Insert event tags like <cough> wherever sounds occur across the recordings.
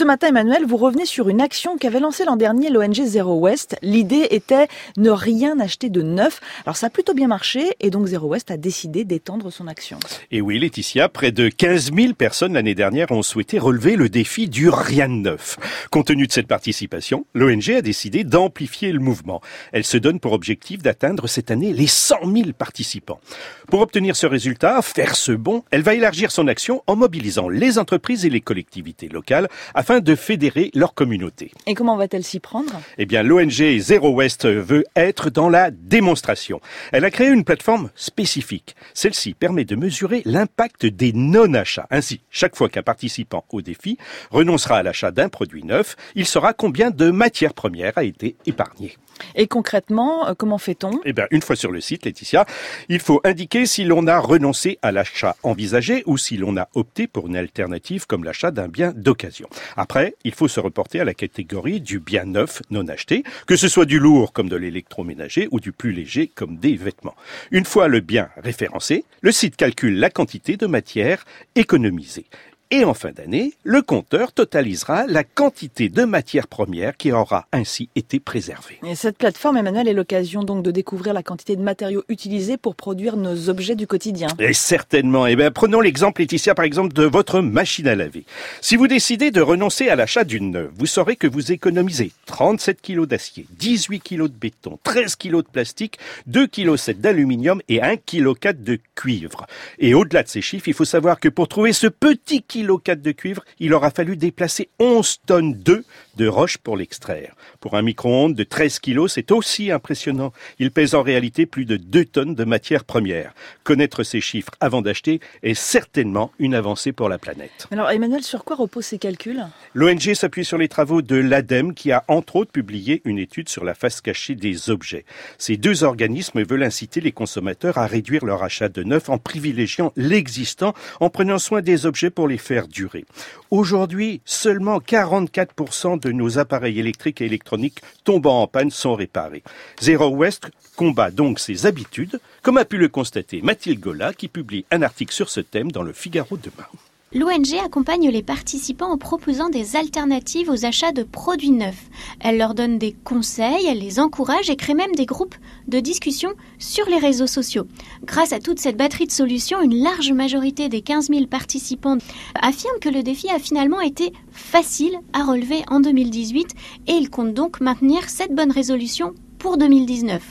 Ce matin, Emmanuel, vous revenez sur une action qu'avait lancée l'an dernier l'ONG Zero West. L'idée était ne rien acheter de neuf. Alors ça a plutôt bien marché et donc Zero West a décidé d'étendre son action. Et oui, Laetitia, près de 15 000 personnes l'année dernière ont souhaité relever le défi du rien de neuf. Compte tenu de cette participation, l'ONG a décidé d'amplifier le mouvement. Elle se donne pour objectif d'atteindre cette année les 100 000 participants. Pour obtenir ce résultat, faire ce bon, elle va élargir son action en mobilisant les entreprises et les collectivités locales afin de fédérer leur communauté. Et comment va-t-elle s'y prendre? Eh bien, l'ONG Zero West veut être dans la démonstration. Elle a créé une plateforme spécifique. Celle-ci permet de mesurer l'impact des non-achats. Ainsi, chaque fois qu'un participant au défi renoncera à l'achat d'un produit neuf, il saura combien de matières premières a été épargné. Et concrètement, euh, comment fait-on? Eh bien, une fois sur le site, Laetitia, il faut indiquer si l'on a renoncé à l'achat envisagé ou si l'on a opté pour une alternative comme l'achat d'un bien d'occasion. Après, il faut se reporter à la catégorie du bien neuf non acheté, que ce soit du lourd comme de l'électroménager ou du plus léger comme des vêtements. Une fois le bien référencé, le site calcule la quantité de matière économisée. Et en fin d'année, le compteur totalisera la quantité de matières premières qui aura ainsi été préservée. Et cette plateforme, Emmanuel, est l'occasion donc de découvrir la quantité de matériaux utilisés pour produire nos objets du quotidien. Et certainement. Eh bien, prenons l'exemple, Laetitia, par exemple, de votre machine à laver. Si vous décidez de renoncer à l'achat d'une neuve, vous saurez que vous économisez 37 kg d'acier, 18 kg de béton, 13 kg de plastique, 2 kg d'aluminium et 1 kg de cuivre. Et au-delà de ces chiffres, il faut savoir que pour trouver ce petit kilo 4 de cuivre, il aura fallu déplacer 11 tonnes d'œufs de roche pour l'extraire. Pour un micro-ondes de 13 kilos, c'est aussi impressionnant. Il pèse en réalité plus de 2 tonnes de matières premières. Connaître ces chiffres avant d'acheter est certainement une avancée pour la planète. Alors Emmanuel, sur quoi reposent ces calculs? L'ONG s'appuie sur les travaux de l'ADEME qui a entre autres publié une étude sur la face cachée des objets. Ces deux organismes veulent inciter les consommateurs à réduire leur achat de neuf en privilégiant l'existant, en prenant soin des objets pour les faire durer. Aujourd'hui, seulement 44% de nos appareils électriques et électroniques tombant en panne sont réparés. Zero West combat donc ses habitudes, comme a pu le constater Mathilde Gola qui publie un article sur ce thème dans le Figaro demain. L'ONG accompagne les participants en proposant des alternatives aux achats de produits neufs. Elle leur donne des conseils, elle les encourage et crée même des groupes de discussion sur les réseaux sociaux. Grâce à toute cette batterie de solutions, une large majorité des 15 000 participants affirment que le défi a finalement été facile à relever en 2018 et ils comptent donc maintenir cette bonne résolution pour 2019.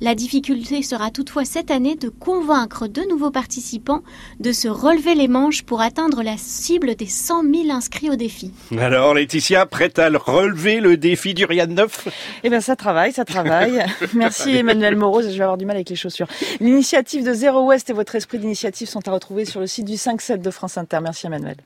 La difficulté sera toutefois cette année de convaincre de nouveaux participants de se relever les manches pour atteindre la cible des 100 000 inscrits au défi. Alors Laetitia, prête à relever le défi du Rien Neuf? Eh bien ça travaille, ça travaille. <laughs> Merci Emmanuel Moreau, je vais avoir du mal avec les chaussures. L'initiative de Zero West et votre esprit d'initiative sont à retrouver sur le site du 5-7 de France Inter. Merci Emmanuel.